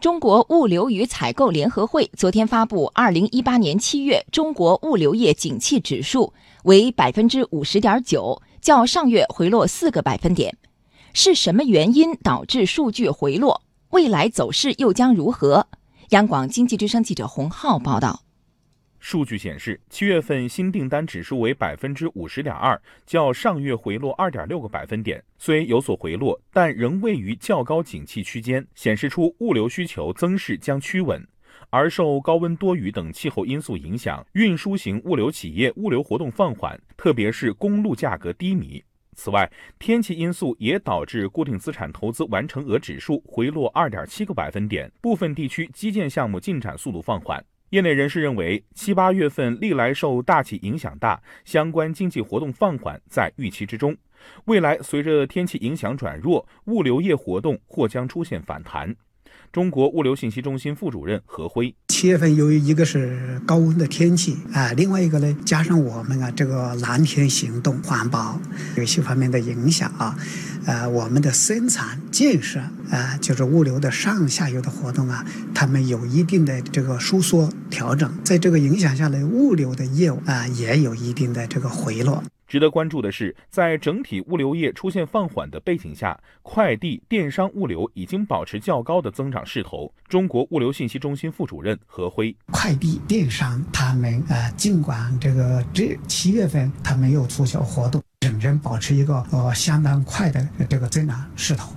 中国物流与采购联合会昨天发布，二零一八年七月中国物流业景气指数为百分之五十点九，较上月回落四个百分点。是什么原因导致数据回落？未来走势又将如何？央广经济之声记者洪浩报道。数据显示，七月份新订单指数为百分之五十点二，较上月回落二点六个百分点。虽有所回落，但仍位于较高景气区间，显示出物流需求增势将趋稳。而受高温多雨等气候因素影响，运输型物流企业物流活动放缓，特别是公路价格低迷。此外，天气因素也导致固定资产投资完成额指数回落二点七个百分点，部分地区基建项目进展速度放缓。业内人士认为，七八月份历来受大气影响大，相关经济活动放缓在预期之中。未来随着天气影响转弱，物流业活动或将出现反弹。中国物流信息中心副主任何辉：七月份由于一个是高温的天气啊，另外一个呢，加上我们啊这个蓝天行动、环保有些方面的影响啊，呃，我们的生产建设啊，就是物流的上下游的活动啊，他们有一定的这个收缩调整，在这个影响下呢，物流的业务啊也有一定的这个回落。值得关注的是，在整体物流业出现放缓的背景下，快递电商物流已经保持较高的增长势头。中国物流信息中心副主任何辉：快递电商他们啊，尽管这个这七月份他没有促销活动，仍然保持一个呃相当快的这个增长势头。